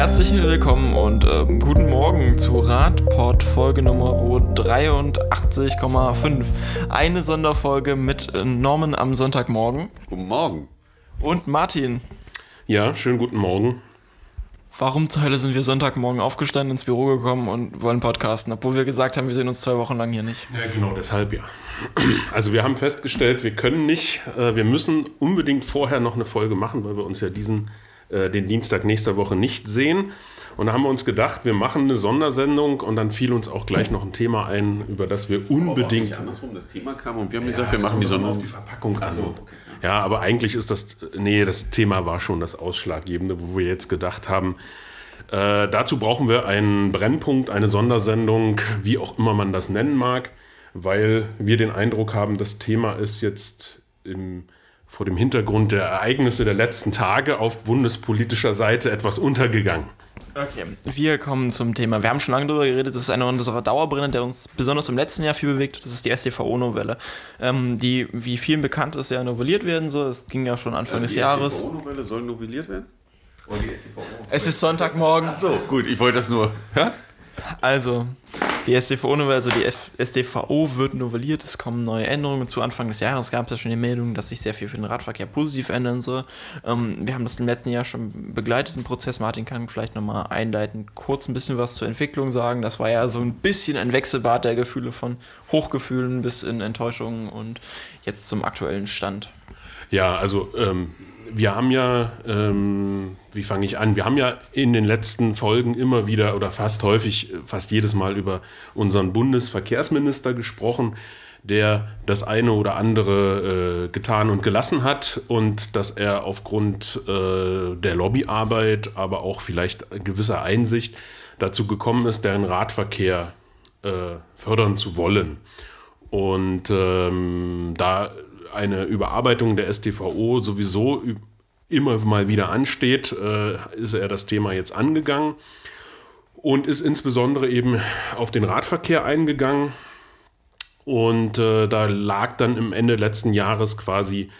Herzlich willkommen und ähm, guten Morgen zu Radpod Folge Nummer 83,5. Eine Sonderfolge mit äh, Norman am Sonntagmorgen. Guten Morgen. Und Martin. Ja, schönen guten Morgen. Warum zur Hölle sind wir Sonntagmorgen aufgestanden, ins Büro gekommen und wollen podcasten, obwohl wir gesagt haben, wir sehen uns zwei Wochen lang hier nicht? Ja, genau, deshalb ja. Also wir haben festgestellt, wir können nicht, äh, wir müssen unbedingt vorher noch eine Folge machen, weil wir uns ja diesen, äh, den Dienstag nächster Woche nicht sehen. Und da haben wir uns gedacht, wir machen eine Sondersendung und dann fiel uns auch gleich noch ein Thema ein, über das wir unbedingt. Aber andersrum, das Thema kam und wir haben ja, gesagt, wir machen die Sondersendung. auf die Verpackung an. So. Ja, aber eigentlich ist das, nee, das Thema war schon das Ausschlaggebende, wo wir jetzt gedacht haben, äh, dazu brauchen wir einen Brennpunkt, eine Sondersendung, wie auch immer man das nennen mag, weil wir den Eindruck haben, das Thema ist jetzt im, vor dem Hintergrund der Ereignisse der letzten Tage auf bundespolitischer Seite etwas untergegangen. Okay, wir kommen zum Thema. Wir haben schon lange darüber geredet, das ist einer unserer Dauerbrenner, der uns besonders im letzten Jahr viel bewegt hat. Das ist die STVO-Novelle, ähm, die, wie vielen bekannt ist, ja novelliert werden soll. Es ging ja schon Anfang Also des Jahres. Die StVO-Novelle soll novelliert werden? Oh, Es ist Sonntagmorgen. So, gut, ich wollte das nur. Ja? Also, die StVO-Novelle, also die F StVO wird novelliert, es kommen neue Änderungen. Zu Anfang des Jahres gab es ja schon die Meldung, dass sich sehr viel für den Radverkehr positiv ändern soll. Ähm, wir haben das im letzten Jahr schon begleitet, den Prozess. Martin kann vielleicht nochmal einleitend kurz ein bisschen was zur Entwicklung sagen. Das war ja so ein bisschen ein Wechselbad der Gefühle von Hochgefühlen bis in Enttäuschungen und jetzt zum aktuellen Stand. Ja, also ähm, wir haben ja, ähm, wie fange ich an? Wir haben ja in den letzten Folgen immer wieder oder fast häufig, fast jedes Mal über unseren Bundesverkehrsminister gesprochen, der das eine oder andere äh, getan und gelassen hat und dass er aufgrund äh, der Lobbyarbeit, aber auch vielleicht gewisser Einsicht dazu gekommen ist, den Radverkehr äh, fördern zu wollen. Und ähm, da eine Überarbeitung der STVO sowieso immer mal wieder ansteht, äh, ist er das Thema jetzt angegangen und ist insbesondere eben auf den Radverkehr eingegangen. Und äh, da lag dann im Ende letzten Jahres quasi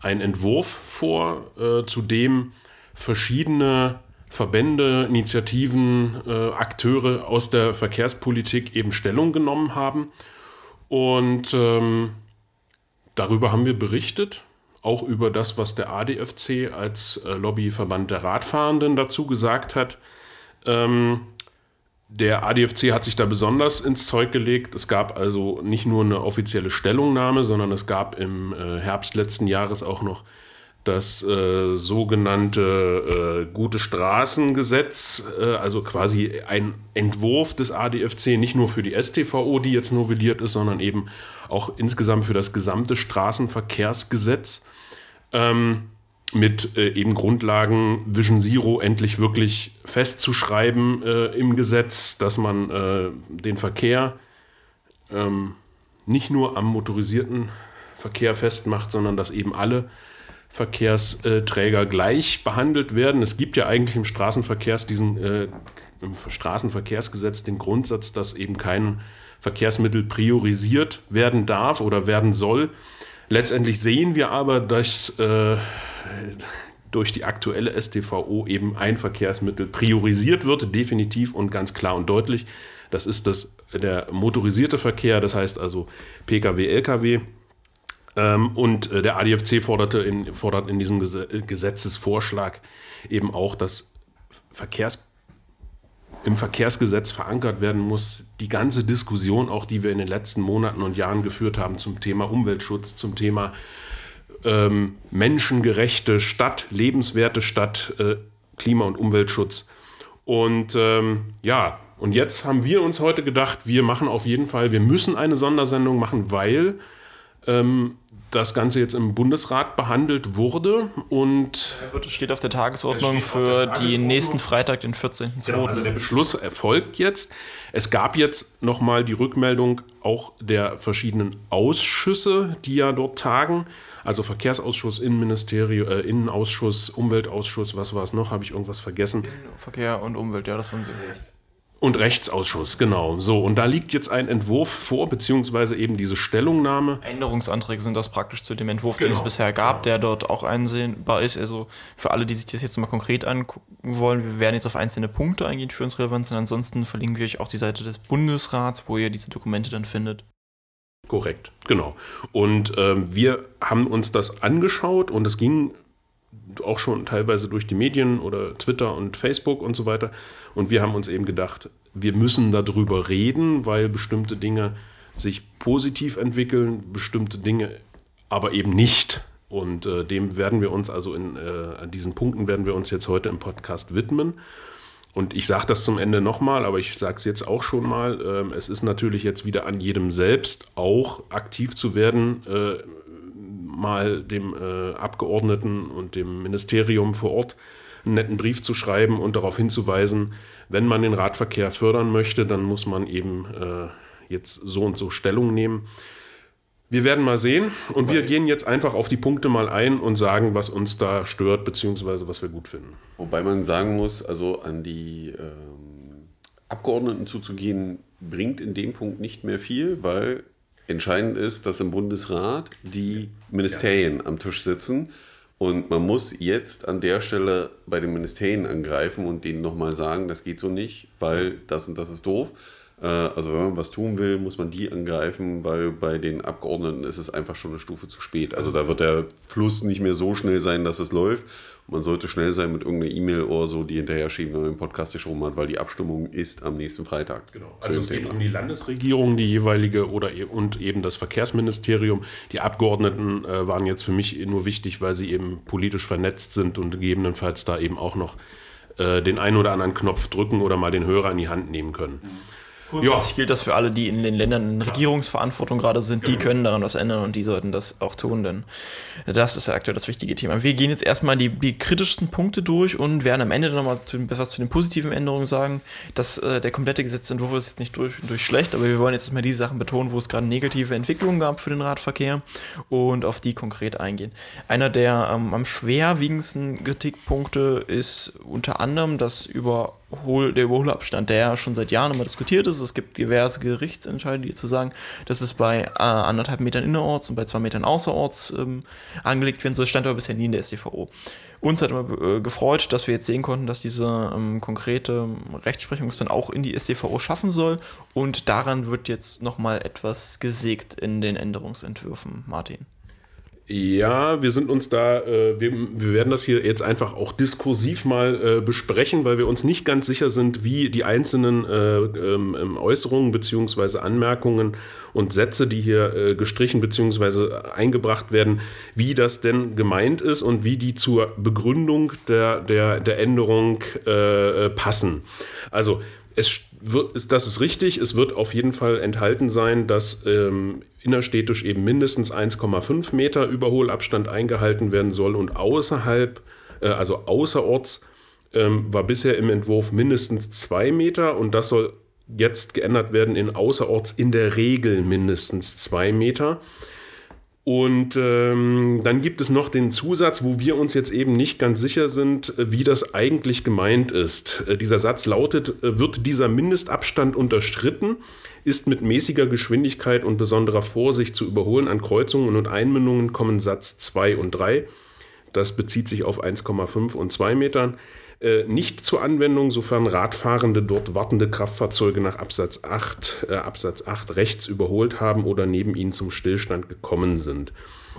ein Entwurf vor, äh, zu dem verschiedene Verbände, Initiativen, äh, Akteure aus der Verkehrspolitik eben Stellung genommen haben. Und ähm, Darüber haben wir berichtet, auch über das, was der ADFC als äh, Lobbyverband der Radfahrenden dazu gesagt hat. Ähm, der ADFC hat sich da besonders ins Zeug gelegt. Es gab also nicht nur eine offizielle Stellungnahme, sondern es gab im äh, Herbst letzten Jahres auch noch das äh, sogenannte äh, Gute Straßengesetz, äh, also quasi ein Entwurf des ADFC, nicht nur für die STVO, die jetzt novelliert ist, sondern eben auch insgesamt für das gesamte Straßenverkehrsgesetz. Ähm, mit äh, eben Grundlagen Vision Zero endlich wirklich festzuschreiben äh, im Gesetz, dass man äh, den Verkehr ähm, nicht nur am motorisierten Verkehr festmacht, sondern dass eben alle Verkehrsträger gleich behandelt werden. Es gibt ja eigentlich im Straßenverkehrs diesen, äh, im Straßenverkehrsgesetz den Grundsatz, dass eben kein Verkehrsmittel priorisiert werden darf oder werden soll. Letztendlich sehen wir aber, dass äh, durch die aktuelle StVO eben ein Verkehrsmittel priorisiert wird, definitiv und ganz klar und deutlich. Das ist das, der motorisierte Verkehr, das heißt also Pkw, Lkw. Ähm, und äh, der ADFC forderte in, fordert in diesem Gesetzesvorschlag eben auch, dass Verkehrs, im Verkehrsgesetz verankert werden muss, die ganze Diskussion, auch die wir in den letzten Monaten und Jahren geführt haben zum Thema Umweltschutz, zum Thema ähm, menschengerechte Stadt, lebenswerte Stadt, äh, Klima- und Umweltschutz. Und ähm, ja, und jetzt haben wir uns heute gedacht, wir machen auf jeden Fall, wir müssen eine Sondersendung machen, weil ähm, das Ganze jetzt im Bundesrat behandelt wurde und es steht auf der Tagesordnung für der Tagesordnung. die nächsten Freitag, den 14.2. Genau, also der Beschluss erfolgt jetzt. Es gab jetzt nochmal die Rückmeldung auch der verschiedenen Ausschüsse, die ja dort tagen. Also Verkehrsausschuss, Innenministerium, äh, Innenausschuss, Umweltausschuss, was war es noch? Habe ich irgendwas vergessen? Verkehr und Umwelt, ja, das waren sie. Und Rechtsausschuss, genau. So, und da liegt jetzt ein Entwurf vor, beziehungsweise eben diese Stellungnahme. Änderungsanträge sind das praktisch zu dem Entwurf, den es Genau. bisher gab, der dort auch einsehbar ist. Also für alle, die sich das jetzt mal konkret angucken wollen, wir werden jetzt auf einzelne Punkte eingehen, die für uns relevant sind. Ansonsten verlinken wir euch auch die Seite des Bundesrats, wo ihr diese Dokumente dann findet. Korrekt, genau. Und ähm, wir haben uns das angeschaut und es ging auch schon teilweise durch die Medien oder Twitter und Facebook und so weiter. Und wir haben uns eben gedacht, wir müssen darüber reden, weil bestimmte Dinge sich positiv entwickeln, bestimmte Dinge aber eben nicht. Und äh, dem werden wir uns also in, äh, an diesen Punkten werden wir uns jetzt heute im Podcast widmen. Und ich sage das zum Ende nochmal, aber ich sage es jetzt auch schon mal. Ähm, es ist natürlich jetzt wieder an jedem selbst, auch aktiv zu werden, äh, mal dem äh, Abgeordneten und dem Ministerium vor Ort einen netten Brief zu schreiben und darauf hinzuweisen, wenn man den Radverkehr fördern möchte, dann muss man eben äh, jetzt so und so Stellung nehmen. Wir werden mal sehen und wir gehen jetzt einfach auf die Punkte mal ein und sagen, was uns da stört, beziehungsweise was wir gut finden. Wobei man sagen muss, also an die ähm, Abgeordneten zuzugehen, bringt in dem Punkt nicht mehr viel, weil entscheidend ist, dass im Bundesrat die Ministerien am Tisch sitzen. Und man muss jetzt an der Stelle bei den Ministerien angreifen und denen nochmal sagen, das geht so nicht, weil das und das ist doof. Äh, Also wenn man was tun will, muss man die angreifen, weil bei den Abgeordneten ist es einfach schon eine Stufe zu spät. Also da wird der Fluss nicht mehr so schnell sein, dass es läuft. Man sollte schnell sein mit irgendeiner E-Mail oder so, die hinterher schieben, wenn man den Podcast geschoben hat, weil die Abstimmung ist am nächsten Freitag. Genau. Also es geht Thema. um die Landesregierung, die jeweilige oder e- und eben das Verkehrsministerium. Die Abgeordneten äh, waren jetzt für mich nur wichtig, weil sie eben politisch vernetzt sind und gegebenenfalls da eben auch noch äh, den einen oder anderen Knopf drücken oder mal den Hörer in die Hand nehmen können. Grundsätzlich gilt das für alle, die in den Ländern in Regierungsverantwortung gerade sind, die können daran was ändern und die sollten das auch tun, denn das ist ja aktuell das wichtige Thema. Wir gehen jetzt erstmal die, die kritischsten Punkte durch und werden am Ende nochmal was zu den positiven Änderungen sagen. Dass äh, der komplette Gesetzentwurf ist jetzt nicht durch, durch schlecht, aber wir wollen jetzt mal die Sachen betonen, wo es gerade negative Entwicklungen gab für den Radverkehr und auf die konkret eingehen. Einer der ähm, am schwerwiegendsten Kritikpunkte ist unter anderem das Überhol, der Überholabstand, der ja schon seit Jahren immer diskutiert ist. Es gibt diverse Gerichtsentscheide, die zu sagen, dass es bei äh, anderthalb Metern innerorts und bei zwei Metern außerorts ähm, angelegt werden soll. Stand aber bisher nie in der StVO. Uns hat immer äh, gefreut, dass wir jetzt sehen konnten, dass diese ähm, konkrete Rechtsprechung es dann auch in die StVO schaffen soll. Und daran wird jetzt nochmal etwas gesägt in den Änderungsentwürfen, Martin. Ja, wir sind uns da, äh, wir, wir werden das hier jetzt einfach auch diskursiv mal äh, besprechen, weil wir uns nicht ganz sicher sind, wie die einzelnen äh, ähm, ähm, Äußerungen beziehungsweise Anmerkungen und Sätze, die hier äh, gestrichen beziehungsweise eingebracht werden, wie das denn gemeint ist und wie die zur Begründung der, der, der Änderung äh, äh, passen. Also es wird, ist, das ist richtig. Es wird auf jeden Fall enthalten sein, dass ähm, innerstädtisch eben mindestens 1,5 Meter Überholabstand eingehalten werden soll und außerhalb, äh, also außerorts, ähm, war bisher im Entwurf mindestens 2 Meter und das soll jetzt geändert werden in außerorts in der Regel mindestens 2 Meter. Und ähm, dann gibt es noch den Zusatz, wo wir uns jetzt eben nicht ganz sicher sind, äh, wie das eigentlich gemeint ist. Äh, dieser Satz lautet, äh, wird dieser Mindestabstand unterstritten, ist mit mäßiger Geschwindigkeit und besonderer Vorsicht zu überholen. An Kreuzungen und Einmündungen kommen Satz 2 und 3. Das bezieht sich auf 1,5 und 2 Metern. Äh, nicht zur Anwendung, sofern Radfahrende dort wartende Kraftfahrzeuge nach Absatz 8, äh, Absatz 8 rechts überholt haben oder neben ihnen zum Stillstand gekommen sind.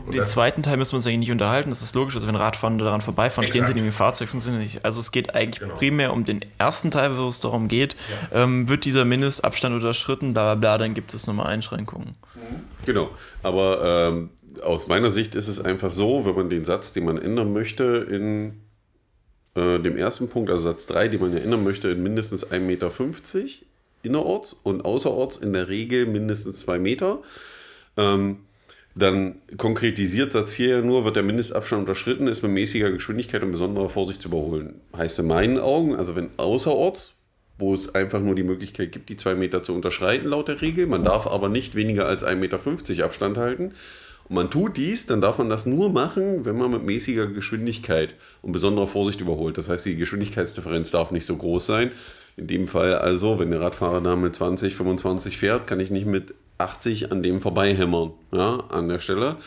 Und den zweiten Teil müssen wir uns eigentlich nicht unterhalten, das ist logisch. Also wenn Radfahrende daran vorbeifahren, stehen sie Exakt. neben dem Fahrzeug, funktioniert nicht. Also es geht eigentlich Genau. primär um den ersten Teil, wo es darum geht, ähm, wird dieser Mindestabstand unterschritten, bla bla bla, dann gibt es nochmal Einschränkungen. Genau, aber ähm, aus meiner Sicht ist es einfach so, wenn man den Satz, den man ändern möchte, in äh, dem ersten Punkt, also Satz 3, den man ja ändern möchte, in mindestens 1,50 Meter innerorts und außerorts in der Regel mindestens 2 Meter. Ähm, dann konkretisiert Satz 4 ja nur, wird der Mindestabstand unterschritten, ist mit mäßiger Geschwindigkeit und besonderer Vorsicht zu überholen. Heißt in meinen Augen, also wenn außerorts, wo es einfach nur die Möglichkeit gibt, die 2 Meter zu unterschreiten laut der Regel, man darf aber nicht weniger als 1,50 Meter Abstand halten. Und man tut dies, dann darf man das nur machen, wenn man mit mäßiger Geschwindigkeit und besonderer Vorsicht überholt. Das heißt, die Geschwindigkeitsdifferenz darf nicht so groß sein. In dem Fall also, wenn der Radfahrer da mit 20, 25 fährt, kann ich nicht mit 80 an dem vorbeihämmern, ja, an der Stelle.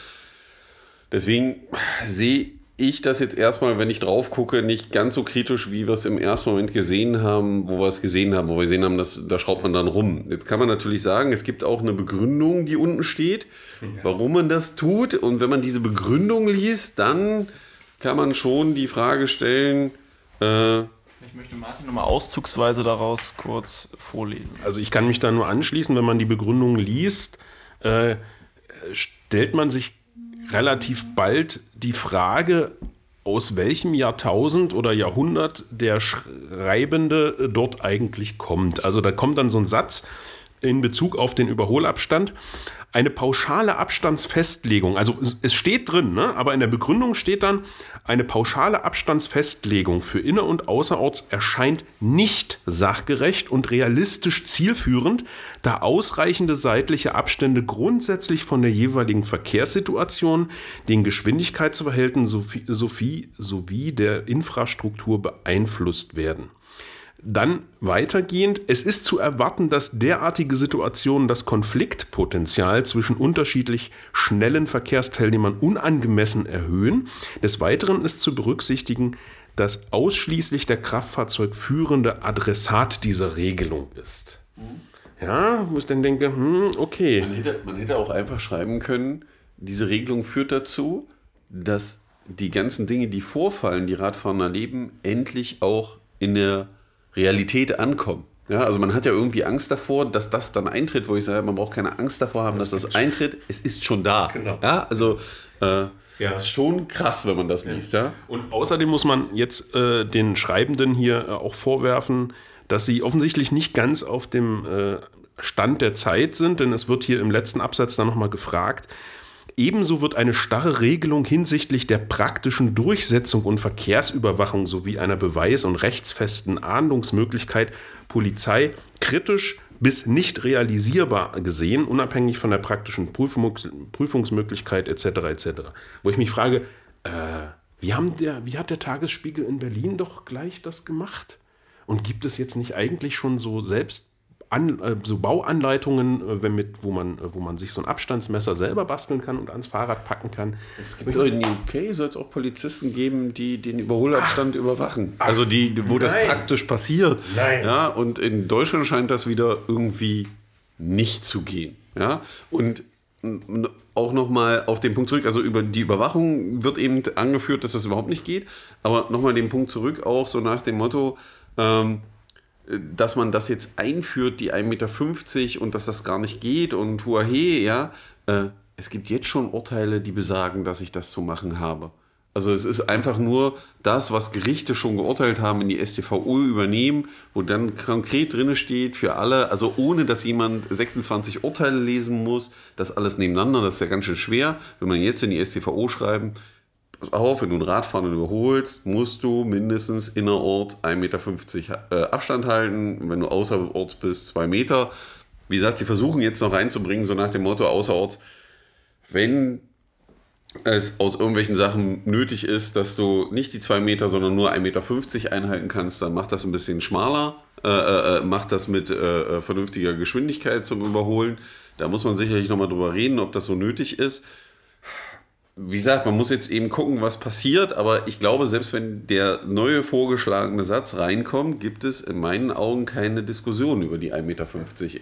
Deswegen sehe ich das jetzt erstmal, wenn ich drauf gucke, nicht ganz so kritisch, wie wir es im ersten Moment gesehen haben, wo wir es gesehen haben, wo wir gesehen haben, dass, da schraubt man dann rum. Jetzt kann man natürlich sagen, es gibt auch eine Begründung, die unten steht, warum man das tut. Und wenn man diese Begründung liest, dann kann man schon die Frage stellen, äh, ich möchte Martin nochmal auszugsweise daraus kurz vorlesen. Also ich kann mich da nur anschließen, wenn man die Begründung liest, äh, stellt man sich relativ bald die Frage, aus welchem Jahrtausend oder Jahrhundert der Schreibende dort eigentlich kommt. Also da kommt dann so ein Satz in Bezug auf den Überholabstand. Eine pauschale Abstandsfestlegung, also es steht drin, ne, aber in der Begründung steht dann, eine pauschale Abstandsfestlegung für inner- und außerorts erscheint nicht sachgerecht und realistisch zielführend, da ausreichende seitliche Abstände grundsätzlich von der jeweiligen Verkehrssituation, den Geschwindigkeitsverhältnissen sowie, sowie, sowie der Infrastruktur beeinflusst werden. Dann weitergehend, es ist zu erwarten, dass derartige Situationen das Konfliktpotenzial zwischen unterschiedlich schnellen Verkehrsteilnehmern unangemessen erhöhen. Des Weiteren ist zu berücksichtigen, dass ausschließlich der Kraftfahrzeugführende Adressat dieser Regelung ist. Ja, wo ich dann denke, hm, okay. Man hätte, man hätte auch einfach schreiben können, diese Regelung führt dazu, dass die ganzen Dinge, die vorfallen, die Radfahrer erleben, endlich auch in der Realität ankommen. Ja, also man hat ja irgendwie Angst davor, dass das dann eintritt, wo ich sage, man braucht keine Angst davor haben, dass das eintritt. Es ist schon da. Genau. Ja, also äh, Ja. ist schon krass, wenn man das liest, ja. Und außerdem muss man jetzt äh, den Schreibenden hier äh, auch vorwerfen, dass sie offensichtlich nicht ganz auf dem äh, Stand der Zeit sind, denn es wird hier im letzten Absatz dann nochmal gefragt. Ebenso wird eine starre Regelung hinsichtlich der praktischen Durchsetzung und Verkehrsüberwachung sowie einer beweis- und rechtsfesten Ahndungsmöglichkeit Polizei kritisch bis nicht realisierbar gesehen, unabhängig von der praktischen Prüfungs Prüfungsmöglichkeit etc. etc. Wo ich mich frage, äh, wie, haben der, wie hat der Tagesspiegel in Berlin doch gleich das gemacht? Und gibt es jetzt nicht eigentlich schon so selbst an, äh, so Bauanleitungen, äh, wenn mit, wo, man, äh, wo man sich so ein Abstandsmesser selber basteln kann und ans Fahrrad packen kann? Es gibt in UK soll es auch Polizisten geben, die den Überholabstand überwachen. also die, wo das nein. praktisch passiert. Nein. Ja, und in Deutschland scheint das wieder irgendwie nicht zu gehen. Ja, und auch nochmal auf den Punkt zurück, also über die Überwachung wird eben angeführt, dass das überhaupt nicht geht, aber nochmal den Punkt zurück, auch so nach dem Motto, ähm, dass man das jetzt einführt, die 1,50 Meter und dass das gar nicht geht und huahe, ja. Äh, es gibt jetzt schon Urteile, die besagen, dass ich das zu machen habe. Also es ist einfach nur das, was Gerichte schon geurteilt haben, in die StVO übernehmen, wo dann konkret drin steht für alle, also ohne dass jemand 26 Urteile lesen muss, das alles nebeneinander, das ist ja ganz schön schwer. Wenn man jetzt in die StVO schreiben, pass auf, wenn du einen Radfahrer überholst, musst du mindestens innerorts 1,50 Meter äh, Abstand halten. Wenn du außerorts bist, 2 Meter. Wie gesagt, sie versuchen jetzt noch reinzubringen, so nach dem Motto außerorts, wenn es aus irgendwelchen Sachen nötig ist, dass du nicht die 2 Meter, sondern nur 1,50 Meter einhalten kannst, dann mach das ein bisschen schmaler, äh, äh, mach das mit äh, vernünftiger Geschwindigkeit zum Überholen. Da muss man sicherlich nochmal drüber reden, ob das so nötig ist wie gesagt, man muss jetzt eben gucken, was passiert, aber ich glaube, selbst wenn der neue vorgeschlagene Satz reinkommt, gibt es in meinen Augen keine Diskussion über die 1,50 Meter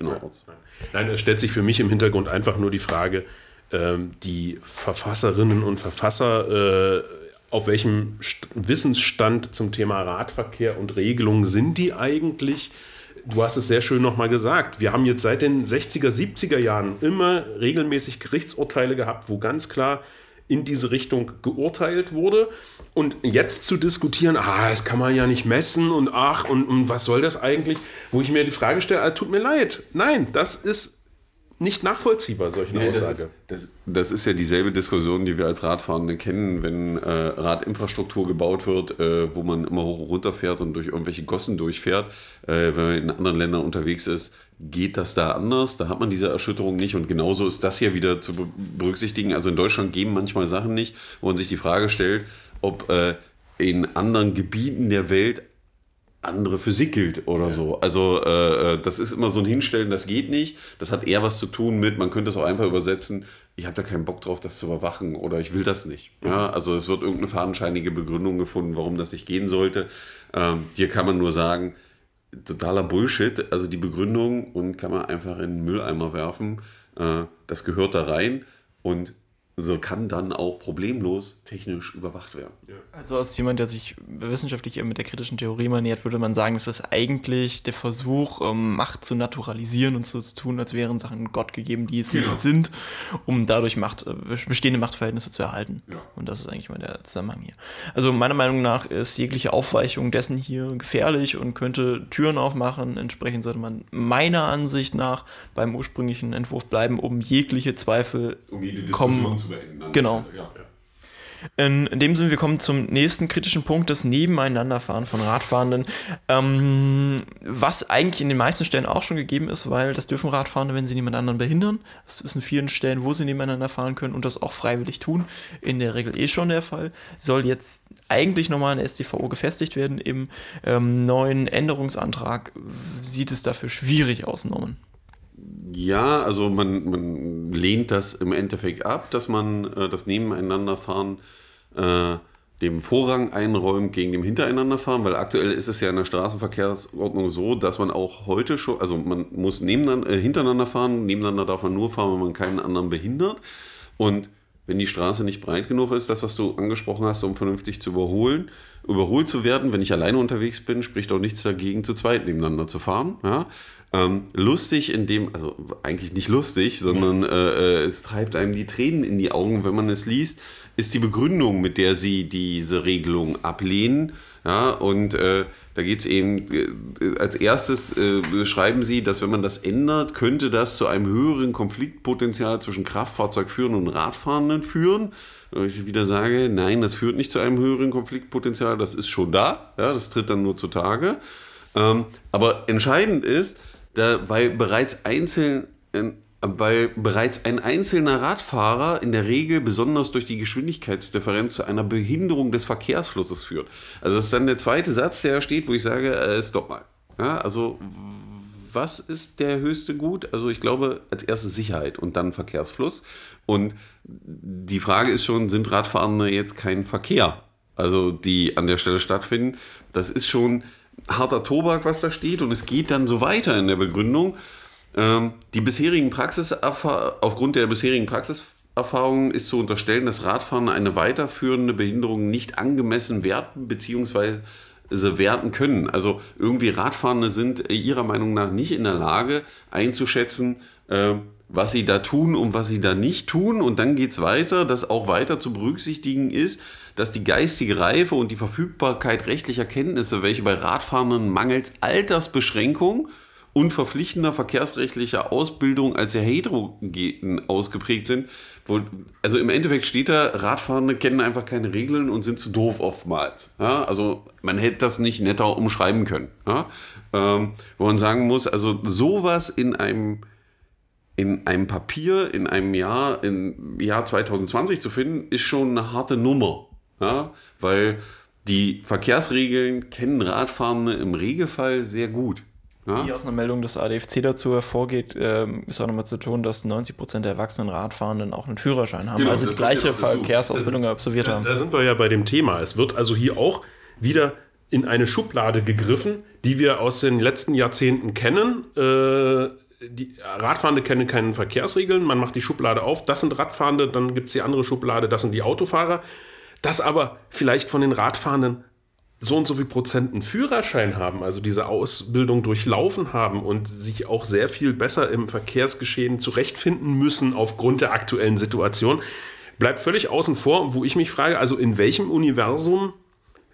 innerorts. Nein, es stellt sich für mich im Hintergrund einfach nur die Frage, ähm, die Verfasserinnen und Verfasser, äh, auf welchem St Wissensstand zum Thema Radverkehr und Regelungen sind die eigentlich? Du hast es sehr schön nochmal gesagt. Wir haben jetzt seit den 60er, 70er Jahren immer regelmäßig Gerichtsurteile gehabt, wo ganz klar in diese Richtung geurteilt wurde. Und jetzt zu diskutieren, ah, das kann man ja nicht messen und ach, und, und was soll das eigentlich? Wo ich mir die Frage stelle, ah, tut mir leid. Nein, das ist nicht nachvollziehbar, solche Nee, das, Aussage. ist, das, das ist ja dieselbe Diskussion, die wir als Radfahrende kennen, wenn äh, Radinfrastruktur gebaut wird, äh, wo man immer hoch und runter fährt und durch irgendwelche Gossen durchfährt. Äh, wenn man in anderen Ländern unterwegs ist, geht das da anders. Da hat man diese Erschütterung nicht. Und genauso ist das hier wieder zu be- berücksichtigen. Also in Deutschland gehen manchmal Sachen nicht, wo man sich die Frage stellt, ob äh, in anderen Gebieten der Welt andere Physik gilt oder so. Also äh, das ist immer so ein Hinstellen, das geht nicht. Das hat eher was zu tun mit, man könnte es auch einfach übersetzen, ich habe da keinen Bock drauf, das zu überwachen oder ich will das nicht. Ja, also es wird irgendeine fadenscheinige Begründung gefunden, warum das nicht gehen sollte. Ähm, hier kann man nur sagen, totaler Bullshit. Also die Begründung und kann man einfach in den Mülleimer werfen. Äh, das gehört da rein und so kann dann auch problemlos technisch überwacht werden. Also als jemand, der sich wissenschaftlich eher mit der kritischen Theorie mal nähert, würde man sagen, es ist eigentlich der Versuch, ähm, Macht zu naturalisieren und so zu tun, als wären Sachen Gott gegeben, die es Genau. nicht sind, um dadurch Macht, äh, bestehende Machtverhältnisse zu erhalten. Ja. Und das ist eigentlich mal der Zusammenhang hier. Also meiner Meinung nach ist jegliche Aufweichung dessen hier gefährlich und könnte Türen aufmachen. Entsprechend sollte man meiner Ansicht nach beim ursprünglichen Entwurf bleiben, um jegliche Zweifel Um jede kommen. zu beenden. Genau. Stelle, Ja. In, in dem Sinne, wir kommen zum nächsten kritischen Punkt, das Nebeneinanderfahren von Radfahrenden, ähm, was eigentlich in den meisten Stellen auch schon gegeben ist, weil das dürfen Radfahrende, wenn sie niemand anderen behindern. Das ist in vielen Stellen, wo sie nebeneinander fahren können und das auch freiwillig tun. In der Regel eh schon der Fall. Soll jetzt eigentlich nochmal eine StVO gefestigt werden. Im ähm, neuen Änderungsantrag sieht es dafür schwierig aus, Norman. Ja, also man, man lehnt das im Endeffekt ab, dass man äh, das Nebeneinanderfahren äh, dem Vorrang einräumt gegen dem Hintereinanderfahren, weil aktuell ist es ja in der Straßenverkehrsordnung so, dass man auch heute schon, also man muss nebeneinander, äh, hintereinander fahren, nebeneinander darf man nur fahren, wenn man keinen anderen behindert. Und wenn die Straße nicht breit genug ist, das, was du angesprochen hast, um vernünftig zu überholen, überholt zu werden, wenn ich alleine unterwegs bin, spricht auch nichts dagegen, zu zweit nebeneinander zu fahren. Ja? Ähm, lustig in dem, also eigentlich nicht lustig, sondern äh, äh, es treibt einem die Tränen in die Augen, wenn man es liest, ist die Begründung, mit der sie diese Regelung ablehnen. Ja, und äh, da geht es eben, äh, als erstes äh, beschreiben sie, dass wenn man das ändert, könnte das zu einem höheren Konfliktpotenzial zwischen Kraftfahrzeugführern und Radfahrenden führen. Wo Ich wieder sage, nein, das führt nicht zu einem höheren Konfliktpotenzial, das ist schon da, ja, das tritt dann nur zutage. Ähm, aber entscheidend ist, da, weil bereits einzeln, äh, weil bereits ein einzelner Radfahrer in der Regel besonders durch die Geschwindigkeitsdifferenz zu einer Behinderung des Verkehrsflusses führt. Also das ist dann der zweite Satz, der steht, wo ich sage, äh, stopp mal. Ja, also was ist der höchste Gut? Also ich glaube als erstes Sicherheit und dann Verkehrsfluss. Und die Frage ist schon, sind Radfahrende jetzt kein Verkehr? Also die an der Stelle stattfinden. Das ist schon harter Tobak, was da steht. Und es geht dann so weiter in der Begründung. Ähm, die bisherigen aufgrund der bisherigen Praxiserfahrungen ist zu unterstellen, dass Radfahrende eine weiterführende Behinderung nicht angemessen werten bzw. werten können. Also irgendwie Radfahrende sind ihrer Meinung nach nicht in der Lage einzuschätzen, äh, was sie da tun und was sie da nicht tun. Und dann geht es weiter, dass auch weiter zu berücksichtigen ist, dass die geistige Reife und die Verfügbarkeit rechtlicher Kenntnisse, welche bei Radfahrenden mangels Altersbeschränkung und verpflichtender verkehrsrechtlicher Ausbildung als sehr heterogen ausgeprägt sind. Wo, also im Endeffekt steht da, Radfahrende kennen einfach keine Regeln und sind zu doof oftmals. Ja, also man hätte das nicht netter umschreiben können. Ja, ähm, wo man sagen muss, also sowas in einem in einem Papier in einem Jahr, im Jahr 2020 zu finden, ist schon eine harte Nummer. Ja? Weil die Verkehrsregeln kennen Radfahrende im Regelfall sehr gut. Ja? Wie aus einer Meldung des ADFC dazu hervorgeht, ähm, ist auch nochmal zu tun, dass 90% der erwachsenen Radfahrenden auch einen Führerschein haben, Genau, also die gleiche. Verkehrsausbildung absolviert haben. Da sind wir ja bei dem Thema. Es wird also hier auch wieder in eine Schublade gegriffen, die wir aus den letzten Jahrzehnten kennen. Äh, die Radfahrende kennen keine Verkehrsregeln. Man macht die Schublade auf. Das sind Radfahrende. Dann gibt es die andere Schublade. Das sind die Autofahrer. Dass aber vielleicht von den Radfahrenden so und so viel Prozent einen Führerschein haben, also diese Ausbildung durchlaufen haben und sich auch sehr viel besser im Verkehrsgeschehen zurechtfinden müssen aufgrund der aktuellen Situation, bleibt völlig außen vor, wo ich mich frage, also in welchem Universum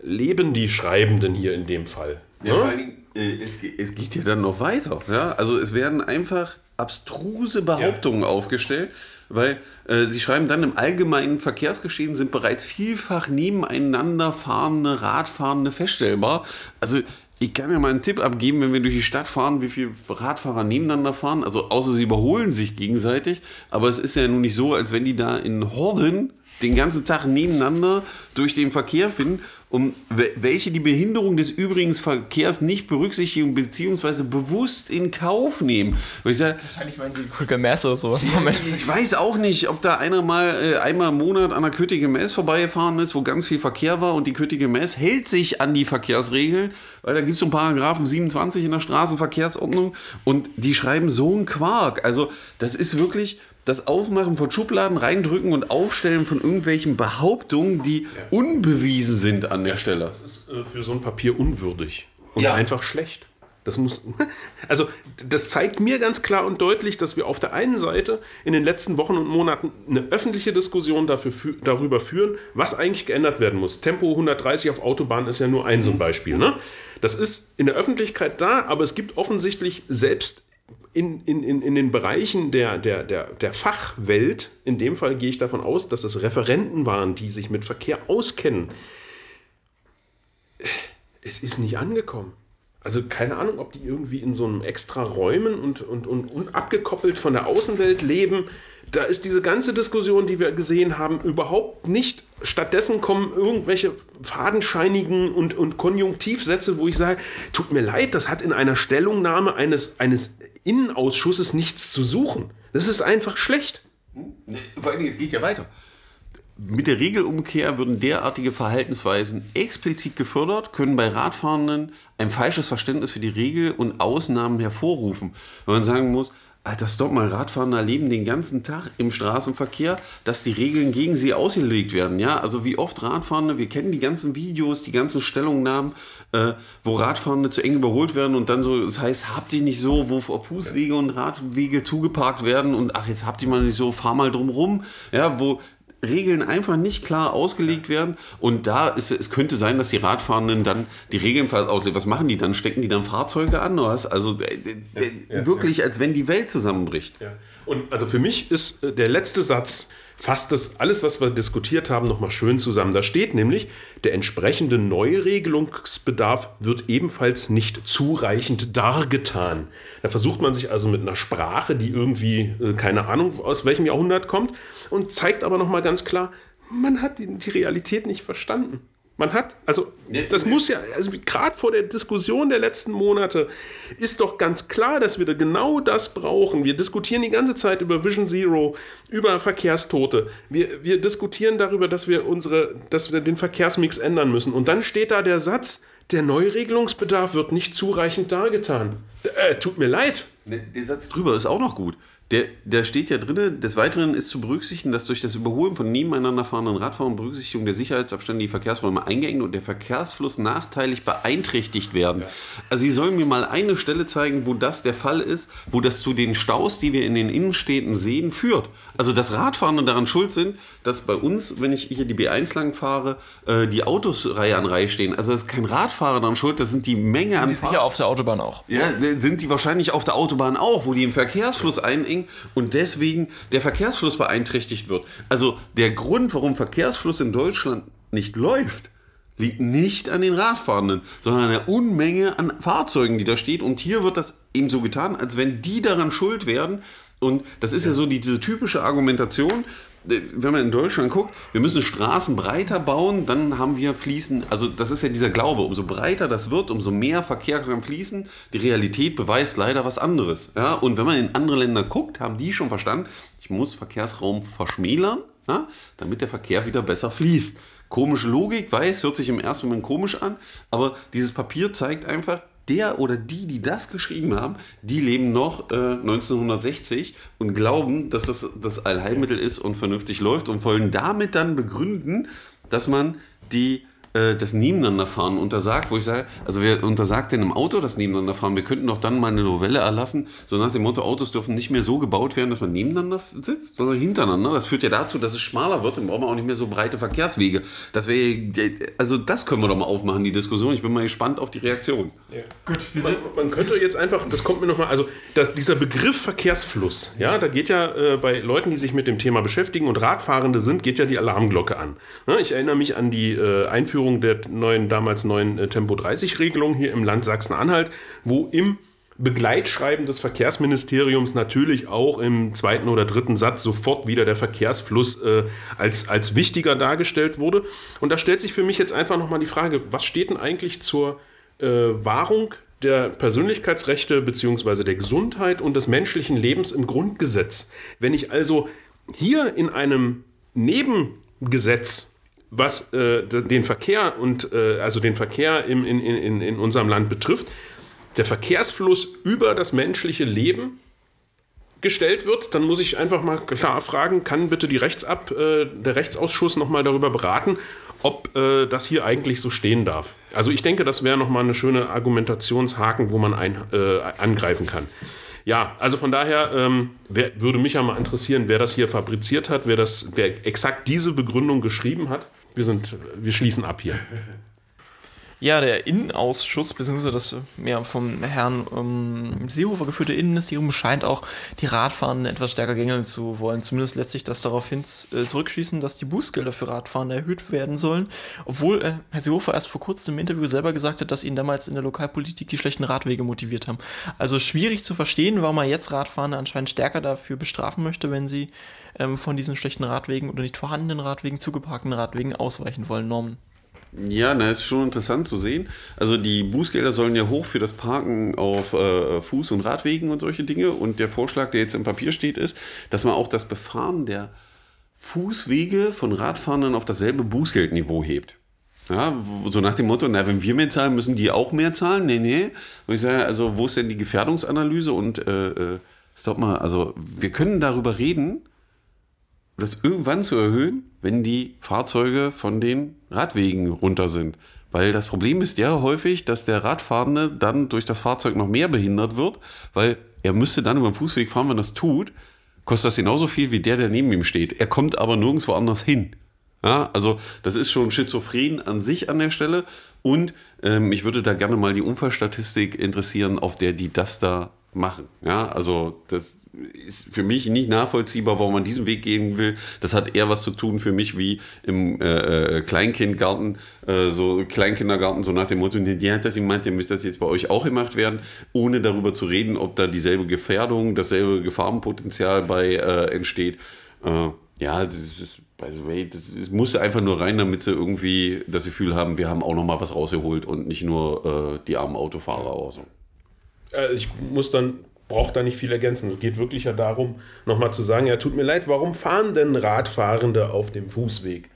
leben die Schreibenden hier in dem Fall? Ja, Ne? vor allen Dingen, äh, es, es geht ja dann noch weiter. Ja? Also es werden einfach abstruse Behauptungen aufgestellt, weil äh, sie schreiben dann, im allgemeinen Verkehrsgeschehen sind bereits vielfach nebeneinander fahrende Radfahrende feststellbar. Also ich kann ja mal einen Tipp abgeben, wenn wir durch die Stadt fahren, wie viele Radfahrer nebeneinander fahren. Also außer sie überholen sich gegenseitig. Aber es ist ja nun nicht so, als wenn die da in Horden den ganzen Tag nebeneinander durch den Verkehr finden, um welche die Behinderung des übrigen Verkehrs nicht berücksichtigen bzw. bewusst in Kauf nehmen. Ich sag, Wahrscheinlich meinen sie Krücke Mess oder sowas. ich weiß auch nicht, ob da einer mal äh, einmal im Monat an der Kötige Mess vorbeigefahren ist, wo ganz viel Verkehr war und die Kötige Mess hält sich an die Verkehrsregeln, weil da gibt es so einen Paragraphen 27 in der Straßenverkehrsordnung und die schreiben so einen Quark. Also das ist wirklich das Aufmachen von Schubladen, reindrücken und Aufstellen von irgendwelchen Behauptungen, die ja. unbewiesen sind an der Stelle. Das ist äh, für so ein Papier unwürdig und ja. einfach schlecht. Das muss, also das zeigt mir ganz klar und deutlich, dass wir auf der einen Seite in den letzten Wochen und Monaten eine öffentliche Diskussion dafür, darüber führen, was eigentlich geändert werden muss. Tempo 130 auf Autobahnen ist ja nur ein so ein Beispiel. Ne? Das ist in der Öffentlichkeit da, aber es gibt offensichtlich selbst in, in, in, in den Bereichen der, der, der, der Fachwelt, in dem Fall gehe ich davon aus, dass es Referenten waren, die sich mit Verkehr auskennen, es ist nicht angekommen. Also keine Ahnung, ob die irgendwie in so einem extra Räumen und, und, und, und abgekoppelt von der Außenwelt leben. Da ist diese ganze Diskussion, die wir gesehen haben, überhaupt nicht. Stattdessen kommen irgendwelche fadenscheinigen und, und Konjunktivsätze, wo ich sage, tut mir leid, das hat in einer Stellungnahme eines, eines Innenausschusses nichts zu suchen. Das ist einfach schlecht. Vor allem, es geht ja weiter. Mit der Regelumkehr würden derartige Verhaltensweisen explizit gefördert, können bei Radfahrenden ein falsches Verständnis für die Regel und Ausnahmen hervorrufen. Wenn man sagen muss, Alter, stopp mal, Radfahrer leben den ganzen Tag im Straßenverkehr, dass die Regeln gegen sie ausgelegt werden. Ja, also wie oft Radfahrende, wir kennen die ganzen Videos, die ganzen Stellungnahmen, äh, wo Radfahrende zu eng überholt werden und dann so, das heißt, habt ihr nicht so, wo Fußwege und Radwege zugeparkt werden und ach, jetzt habt ihr mal nicht so, fahr mal drum rum. Ja, wo Regeln einfach nicht klar ausgelegt werden. Und da ist es könnte sein, dass die Radfahrenden dann die Regeln auslegen. Was machen die dann? Stecken die dann Fahrzeuge an? Oder was? Also äh, ja, ja, wirklich, ja. als wenn die Welt zusammenbricht. Und also für mich ist äh, der letzte Satz fasst das alles, was wir diskutiert haben, nochmal schön zusammen. Da steht nämlich, der entsprechende Neuregelungsbedarf wird ebenfalls nicht zureichend dargetan. Da versucht man sich also mit einer Sprache, die irgendwie äh, keine Ahnung aus welchem Jahrhundert kommt, und zeigt aber nochmal ganz klar, man hat die, die Realität nicht verstanden. Man hat, also das muss ja, also gerade vor der Diskussion der letzten Monate ist doch ganz klar, dass wir da genau das brauchen. Wir diskutieren die ganze Zeit über Vision Zero, über Verkehrstote. Wir, wir diskutieren darüber, dass wir unsere, dass wir den Verkehrsmix ändern müssen. Und dann steht da der Satz, der Neuregelungsbedarf wird nicht zureichend dargetan. Äh, tut mir leid. Der Satz drüber ist auch noch gut. Der, der steht ja drin, des Weiteren ist zu berücksichtigen, dass durch das Überholen von nebeneinander fahrenden Radfahrern Berücksichtigung der Sicherheitsabstände die Verkehrsräume eingeengt und der Verkehrsfluss nachteilig beeinträchtigt werden. Ja. Also Sie sollen mir mal eine Stelle zeigen, wo das der Fall ist, wo das zu den Staus, die wir in den Innenstädten sehen, führt. Also dass Radfahrende daran schuld sind, dass bei uns, wenn ich hier die B1 lang fahre, äh, die Autos Reihe an Reihe stehen. Also das ist kein Radfahrer daran schuld, das sind die Menge sind an... Sind die sicher auf der Autobahn auch? Ja, sind die wahrscheinlich auf der Autobahn auch, wo die im Verkehrsfluss einengen eng und deswegen der Verkehrsfluss beeinträchtigt wird. Also der Grund, warum Verkehrsfluss in Deutschland nicht läuft, liegt nicht an den Radfahrenden, sondern an der Unmenge an Fahrzeugen, die da steht. Und hier wird das eben so getan, als wenn die daran schuld werden. Und das ist ja, ja so die, diese typische Argumentation, wenn man in Deutschland guckt, wir müssen Straßen breiter bauen, dann haben wir fließen, also das ist ja dieser Glaube, umso breiter das wird, umso mehr Verkehr kann fließen. Die Realität beweist leider was anderes. Ja? Und wenn man in andere Länder guckt, haben die schon verstanden, ich muss Verkehrsraum verschmälern, ja? damit der Verkehr wieder besser fließt. Komische Logik, weiß, hört sich im ersten Moment komisch an, aber dieses Papier zeigt einfach, der oder die, die das geschrieben haben, die leben noch äh, 1960 und glauben, dass das das Allheilmittel ist und vernünftig läuft und wollen damit dann begründen, dass man die äh, das Nebeneinanderfahren untersagt, wo ich sage, also wer untersagt denn im Auto das Nebeneinanderfahren? Wir könnten doch dann mal eine Novelle erlassen, so nach dem Motto, Autos dürfen nicht mehr so gebaut werden, dass man nebeneinander sitzt, sondern hintereinander. Das führt ja dazu, dass es schmaler wird, dann brauchen wir auch nicht mehr so breite Verkehrswege. Das wäre, also das können wir doch mal aufmachen, die Diskussion. Ich bin mal gespannt auf die Reaktion. Ja. Gut, man, man, könnte jetzt einfach, das kommt mir nochmal, also das, dieser Begriff Verkehrsfluss, ja, da geht ja äh, bei Leuten, die sich mit dem Thema beschäftigen und Radfahrende sind, geht ja die Alarmglocke an. Ja, ich erinnere mich an die äh, Einführung Einführung der neuen, damals neuen äh, Tempo 30-Regelung hier im Land Sachsen-Anhalt, wo im Begleitschreiben des Verkehrsministeriums natürlich auch im zweiten oder dritten Satz sofort wieder der Verkehrsfluss äh, als, als wichtiger dargestellt wurde. Und da stellt sich für mich jetzt einfach nochmal die Frage, was steht denn eigentlich zur äh, Wahrung der Persönlichkeitsrechte bzw. der Gesundheit und des menschlichen Lebens im Grundgesetz? Wenn ich also hier in einem Nebengesetz was äh, den Verkehr und äh, also den Verkehr im, in, in, in unserem Land betrifft, der Verkehrsfluss über das menschliche Leben gestellt wird, dann muss ich einfach mal klar fragen, kann bitte die Rechtsab, äh, der Rechtsausschuss nochmal darüber beraten, ob äh, das hier eigentlich so stehen darf. Also ich denke, das wäre nochmal eine schöne Argumentationshaken, wo man ein, äh, angreifen kann. Ja, also von daher ähm, wer, würde mich ja mal interessieren, wer das hier fabriziert hat, wer das, wer exakt diese Begründung geschrieben hat. Wir sind, wir schließen ab hier. Ja, der Innenausschuss, beziehungsweise das mehr vom Herrn ähm, Seehofer geführte Innenministerium scheint auch die Radfahrenden etwas stärker gängeln zu wollen. Zumindest lässt sich das darauf hin äh, zurückschließen, dass die Bußgelder für Radfahrende erhöht werden sollen. Obwohl äh, Herr Seehofer erst vor kurzem im Interview selber gesagt hat, dass ihn damals in der Lokalpolitik die schlechten Radwege motiviert haben. Also schwierig zu verstehen, warum er jetzt Radfahrende anscheinend stärker dafür bestrafen möchte, wenn sie ähm, von diesen schlechten Radwegen oder nicht vorhandenen Radwegen, zugeparkten Radwegen ausweichen wollen, Normen. Ja, na, ist schon interessant zu sehen. Also die Bußgelder sollen ja hoch für das Parken auf äh, Fuß- und Radwegen und solche Dinge. Und der Vorschlag, der jetzt im Papier steht, ist, dass man auch das Befahren der Fußwege von Radfahrenden auf dasselbe Bußgeldniveau hebt. Ja, so nach dem Motto, na, wenn wir mehr zahlen, müssen die auch mehr zahlen? Nee, nee. Und ich sage, also wo ist denn die Gefährdungsanalyse? Und äh, äh, stopp mal, also wir können darüber reden, das irgendwann zu erhöhen, wenn die Fahrzeuge von den Radwegen runter sind. Weil das Problem ist ja häufig, dass der Radfahrende dann durch das Fahrzeug noch mehr behindert wird, weil er müsste dann über den Fußweg fahren, wenn das tut, kostet das genauso viel wie der, der neben ihm steht. Er kommt aber nirgendwo anders hin. Ja, also das ist schon schizophren an sich an der Stelle. Und ähm, ich würde da gerne mal die Unfallstatistik interessieren, auf der die das da machen. Ja, also das ist für mich nicht nachvollziehbar, warum man diesen Weg gehen will. Das hat eher was zu tun für mich wie im äh, äh Kleinkindgarten, äh, so Kleinkindergarten, so nach dem Motto, die hat das gemeint, der müsste das jetzt bei euch auch gemacht werden, ohne darüber zu reden, ob da dieselbe Gefährdung, dasselbe Gefahrenpotenzial bei äh, entsteht. Äh, ja, das ist, by the way, das, das muss einfach nur rein, damit sie irgendwie das Gefühl haben, wir haben auch noch mal was rausgeholt und nicht nur äh, die armen Autofahrer oder so. Ich muss dann braucht da nicht viel ergänzen. Es geht wirklich ja darum, nochmal zu sagen, ja, tut mir leid, warum fahren denn Radfahrende auf dem Fußweg?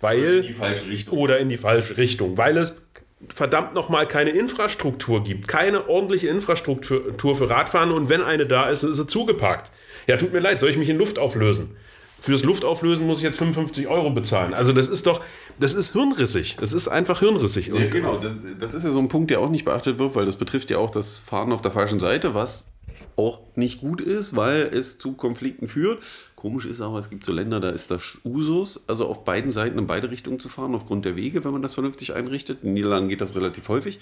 Weil, oder in die falsche Richtung. Oder in die falsche Richtung. Weil es verdammt nochmal keine Infrastruktur gibt. Keine ordentliche Infrastruktur für Radfahren und wenn eine da ist, ist sie zugeparkt. Ja, tut mir leid, soll ich mich in Luft auflösen? Fürs Luftauflösen muss ich jetzt 55 Euro bezahlen. Also das ist doch, das ist hirnrissig. Es ist einfach hirnrissig. Ja, genau, das ist ja so ein Punkt, der auch nicht beachtet wird, weil das betrifft ja auch das Fahren auf der falschen Seite, was auch nicht gut ist, weil es zu Konflikten führt. Komisch ist aber, es gibt so Länder, da ist das Usus, also auf beiden Seiten in beide Richtungen zu fahren, aufgrund der Wege, wenn man das vernünftig einrichtet. In Niederlanden geht das relativ häufig.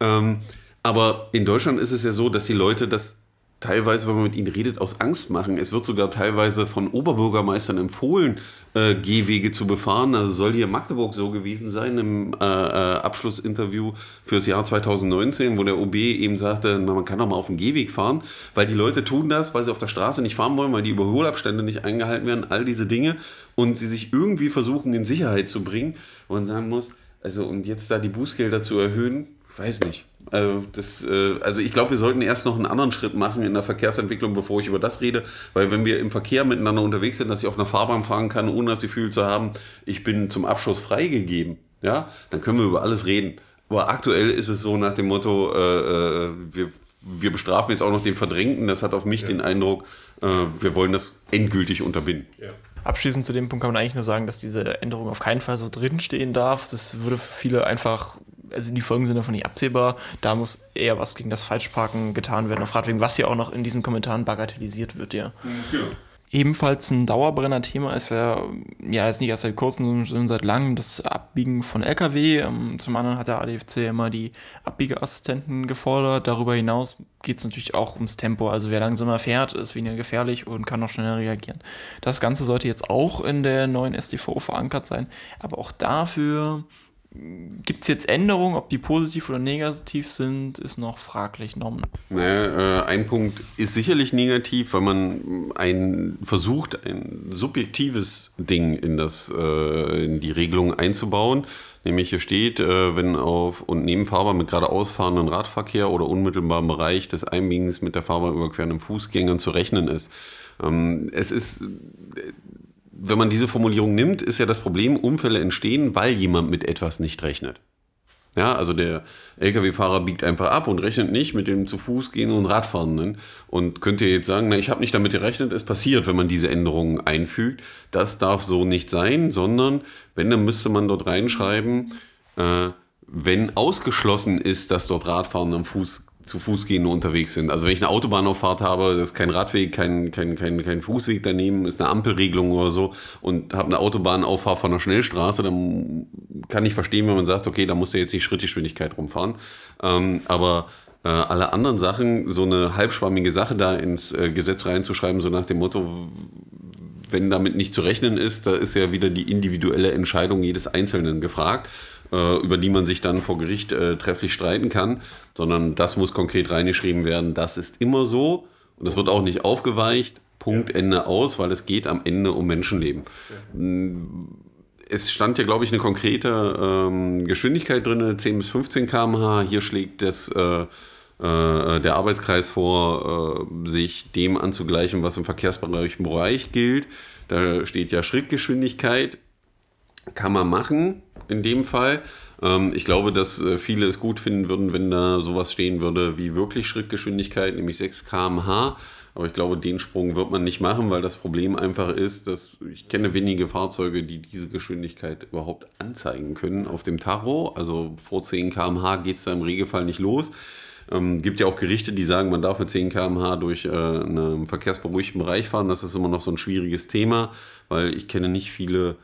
Ähm, aber in Deutschland ist es ja so, dass die Leute das teilweise, wenn man mit ihnen redet, aus Angst machen. Es wird sogar teilweise von Oberbürgermeistern empfohlen, äh, Gehwege zu befahren. Also soll hier Magdeburg so gewesen sein im äh, äh, Abschlussinterview fürs Jahr 2019, wo der OB eben sagte, man kann doch mal auf dem Gehweg fahren, weil die Leute tun das, weil sie auf der Straße nicht fahren wollen, weil die Überholabstände nicht eingehalten werden, all diese Dinge und sie sich irgendwie versuchen in Sicherheit zu bringen, wo man sagen muss, also und jetzt da die Bußgelder zu erhöhen, weiß nicht. Also, das, äh, also ich glaube, wir sollten erst noch einen anderen Schritt machen in der Verkehrsentwicklung, bevor ich über das rede, weil wenn wir im Verkehr miteinander unterwegs sind, dass ich auf einer Fahrbahn fahren kann, ohne das Gefühl zu haben, ich bin zum Abschluss freigegeben, ja, dann können wir über alles reden. Aber aktuell ist es so nach dem Motto, äh, äh wir, wir bestrafen jetzt auch noch den Verdrängten. Das hat auf mich ja. den Eindruck, äh, wir wollen das endgültig unterbinden. Ja. Abschließend zu dem Punkt kann man eigentlich nur sagen, dass diese Änderung auf keinen Fall so drinstehen darf. Das würde für viele einfach, also die Folgen sind davon nicht absehbar. Da muss eher was gegen das Falschparken getan werden auf Radwegen, was ja auch noch in diesen Kommentaren bagatellisiert wird, ja. Genau. Ebenfalls ein Dauerbrenner-Thema ist ja, ja, jetzt nicht erst seit kurzem, sondern seit langem das Abbiegen von LKW. Ähm, zum anderen hat der ADFC immer die Abbiegeassistenten gefordert. Darüber hinaus geht es natürlich auch ums Tempo. Also wer langsamer fährt, ist weniger gefährlich und kann noch schneller reagieren. Das Ganze sollte jetzt auch in der neuen SDV verankert sein. Aber auch dafür Gibt es jetzt Änderungen, ob die positiv oder negativ sind, ist noch fraglich, Norman. Naja, äh, ein Punkt ist sicherlich negativ, weil man ein, versucht, ein subjektives Ding in, das, äh, in die Regelung einzubauen. Nämlich hier steht, äh, wenn auf und neben Fahrbahn mit geradeaus fahrenden Radverkehr oder unmittelbarem Bereich des Einbiegens mit der Fahrbahn überquerenden Fußgängern zu rechnen ist. Ähm, es ist wenn man diese Formulierung nimmt, ist ja das Problem, Unfälle entstehen, weil jemand mit etwas nicht rechnet. Ja, also der Lkw-Fahrer biegt einfach ab und rechnet nicht mit dem zu Fuß gehenden und Radfahrenden und könnte jetzt sagen, na, ich habe nicht damit gerechnet, es passiert, wenn man diese Änderungen einfügt. Das darf so nicht sein, sondern wenn, dann müsste man dort reinschreiben, äh, wenn ausgeschlossen ist, dass dort Radfahrende am Fuß zu Fuß gehen unterwegs sind. Also wenn ich eine Autobahnauffahrt habe, das ist kein Radweg, kein, kein, kein, kein Fußweg daneben, ist eine Ampelregelung oder so und habe eine Autobahnauffahrt von einer Schnellstraße, dann kann ich verstehen, wenn man sagt, okay, da muss der jetzt nicht Schrittgeschwindigkeit rumfahren. Ähm, aber äh, alle anderen Sachen, so eine halbschwammige Sache da ins äh, Gesetz reinzuschreiben, so nach dem Motto, wenn damit nicht zu rechnen ist, da ist ja wieder die individuelle Entscheidung jedes Einzelnen gefragt über die man sich dann vor Gericht äh, trefflich streiten kann, sondern das muss konkret reingeschrieben werden. Das ist immer so und das wird auch nicht aufgeweicht. Punkt, ja. Ende aus, weil es geht am Ende um Menschenleben. Ja. Es stand ja, glaube ich, eine konkrete ähm, Geschwindigkeit drin, 10 bis 15 km/h. Hier schlägt das, äh, äh, der Arbeitskreis vor, äh, sich dem anzugleichen, was im Verkehrsbereich gilt. Da steht ja Schrittgeschwindigkeit. Kann man machen in dem Fall. Ähm, ich glaube, dass äh, viele es gut finden würden, wenn da sowas stehen würde wie wirklich Schrittgeschwindigkeit, nämlich 6 km/h. Aber ich glaube, den Sprung wird man nicht machen, weil das Problem einfach ist, dass ich kenne wenige Fahrzeuge, die diese Geschwindigkeit überhaupt anzeigen können auf dem Tacho. Also vor 10 km/h geht es da im Regelfall nicht los. Ähm, gibt ja auch Gerichte, die sagen, man darf mit 10 km/h durch äh, einen verkehrsberuhigten Bereich fahren. Das ist immer noch so ein schwieriges Thema, weil ich kenne nicht viele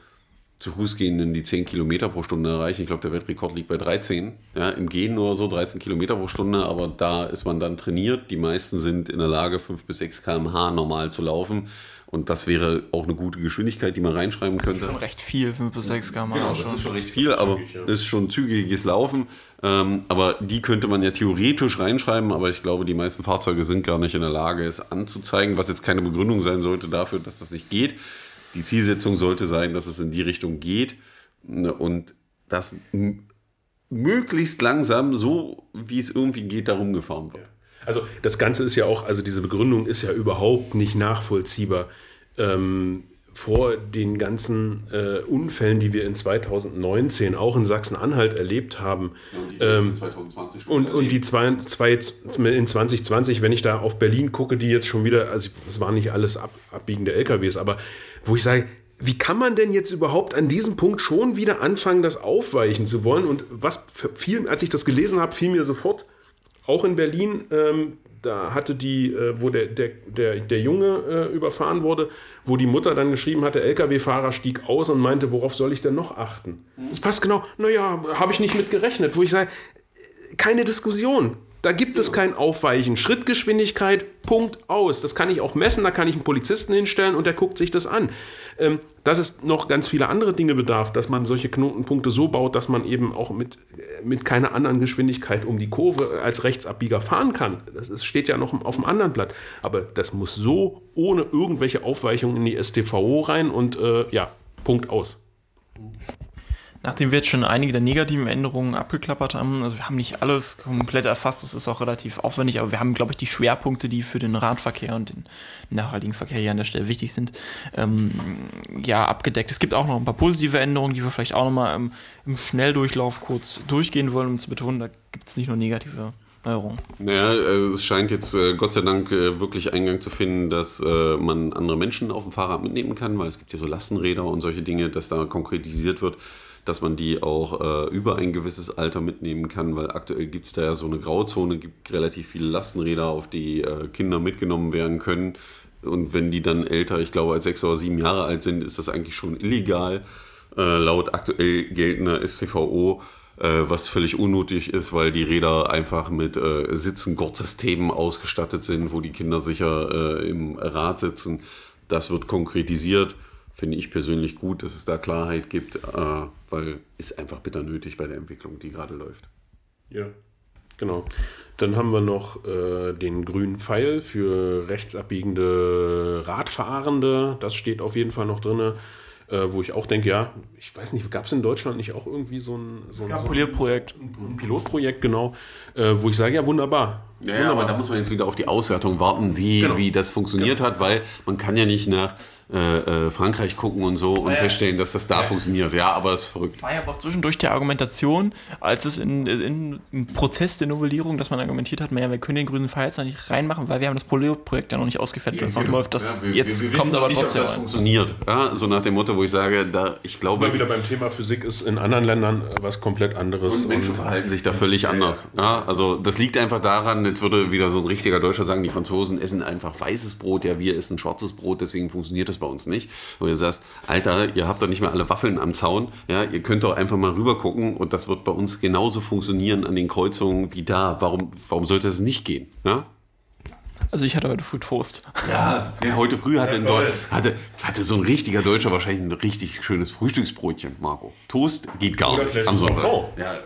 zu Fuß gehenden die 10 Kilometer pro Stunde erreichen. Ich glaube, der Weltrekord liegt bei 13. Ja, Im Gehen nur so 13 Kilometer pro Stunde, aber da ist man dann trainiert. Die meisten sind in der Lage, 5 bis 6 km/h normal zu laufen. Und das wäre auch eine gute Geschwindigkeit, die man reinschreiben könnte. Schon recht viel, 5 bis 6 km/h. Genau, das ist schon recht viel, aber zügig, ja. ist schon zügiges Laufen. Ähm, aber die könnte man ja theoretisch reinschreiben, aber ich glaube, die meisten Fahrzeuge sind gar nicht in der Lage, es anzuzeigen, was jetzt keine Begründung sein sollte dafür, dass das nicht geht die Zielsetzung sollte sein, dass es in die Richtung geht ne, und das möglichst langsam, so wie es irgendwie geht, darum gefahren wird. Also das Ganze ist ja auch, also diese Begründung ist ja überhaupt nicht nachvollziehbar. Ähm, vor den ganzen äh, Unfällen, die wir in 2019 auch in Sachsen-Anhalt erlebt haben. und die, ähm, 2020 und, und die zwei, zwei, in 2020, wenn ich da auf Berlin gucke, die jetzt schon wieder, also es waren nicht alles ab, abbiegende LKWs, aber wo ich sage, wie kann man denn jetzt überhaupt an diesem Punkt schon wieder anfangen, das aufweichen zu wollen? Und was fiel, als ich das gelesen habe, fiel mir sofort, auch in Berlin, ähm, da hatte die, äh, wo der, der, der, der Junge äh, überfahren wurde, wo die Mutter dann geschrieben hatte, LKW-Fahrer stieg aus und meinte, worauf soll ich denn noch achten? Das passt genau, naja, habe ich nicht mit gerechnet, wo ich sage, keine Diskussion. Da gibt es kein Aufweichen. Schrittgeschwindigkeit, Punkt aus. Das kann ich auch messen, da kann ich einen Polizisten hinstellen und der guckt sich das an. Ähm, dass es noch ganz viele andere Dinge bedarf, dass man solche Knotenpunkte so baut, dass man eben auch mit, mit keiner anderen Geschwindigkeit um die Kurve als Rechtsabbieger fahren kann. Das ist, steht ja noch auf dem anderen Blatt. Aber das muss so ohne irgendwelche Aufweichungen in die STVO rein und äh, ja, Punkt aus. Nachdem wir jetzt schon einige der negativen Änderungen abgeklappert haben, also wir haben nicht alles komplett erfasst, das ist auch relativ aufwendig, aber wir haben, glaube ich, die Schwerpunkte, die für den Radverkehr und den nachhaltigen Verkehr hier an der Stelle wichtig sind, ähm, ja, abgedeckt. Es gibt auch noch ein paar positive Änderungen, die wir vielleicht auch nochmal im, im Schnelldurchlauf kurz durchgehen wollen, um zu betonen, da gibt es nicht nur negative Neuerungen. Naja, äh, es scheint jetzt äh, Gott sei Dank äh, wirklich Eingang zu finden, dass man andere Menschen auf dem Fahrrad mitnehmen kann, weil es gibt ja so Lastenräder und solche Dinge, dass da konkretisiert wird, dass man die auch über ein gewisses Alter mitnehmen kann, weil aktuell gibt es da ja so eine Grauzone, gibt relativ viele Lastenräder, auf die Kinder mitgenommen werden können. Und wenn die dann älter, ich glaube, als sechs oder sieben Jahre alt sind, ist das eigentlich schon illegal. laut aktuell geltender SCVO äh, was völlig unnötig ist, weil die Räder einfach mit äh, Sitzengurtsystemen ausgestattet sind, wo die Kinder sicher äh, im Rad sitzen. Das wird konkretisiert. Finde ich persönlich gut, dass es da Klarheit gibt, äh, weil ist einfach bitter nötig bei der Entwicklung, die gerade läuft. Ja, genau. Dann haben wir noch äh, den grünen Pfeil für rechtsabbiegende Radfahrende. Das steht auf jeden Fall noch drin äh, wo ich auch denke, ja, ich weiß nicht, gab es in Deutschland nicht auch irgendwie so ein, so ein, so Pilotprojekt? Ein, Pilotprojekt, genau, äh, wo ich sage, ja, wunderbar. Ja, ja, aber da muss man jetzt wieder auf die Auswertung warten, wie, genau. wie das funktioniert genau. hat, weil man kann ja nicht nach äh, äh, Frankreich gucken und so und ja, feststellen, dass das da ja. funktioniert. Ja, aber es ist verrückt. War ja auch zwischendurch der Argumentation, als es in, in, im Prozess der Novellierung, dass man argumentiert hat, naja, wir können den grünen noch nicht reinmachen, weil wir haben das Projekt ja noch nicht ausgefertigt ja, und genau. läuft. Das wir, jetzt wir, wir kommt aber trotzdem. Nicht, das funktioniert. Ja, so nach dem Motto, wo ich sage, da ich glaube. Mal wieder beim Thema Physik ist in anderen Ländern was komplett anderes. Und Menschen und, verhalten sich da völlig anders. Ja, also das liegt einfach daran, jetzt würde wieder so ein richtiger Deutscher sagen, die Franzosen essen einfach weißes Brot, ja, wir essen schwarzes Brot, deswegen funktioniert das bei uns nicht wo du sagst, Alter, ihr habt doch nicht mehr alle Waffeln am Zaun, ja, ihr könnt doch einfach mal rüber gucken und das wird bei uns genauso funktionieren an den Kreuzungen wie da. Warum, warum sollte es nicht gehen? Ja? Also ich hatte heute früh Toast. Ja, ja heute früh hatte, ja, hatte, hatte so ein richtiger Deutscher wahrscheinlich ein richtig schönes Frühstücksbrötchen, Marco. Toast geht gar Oder nicht am Sonntag. Ja.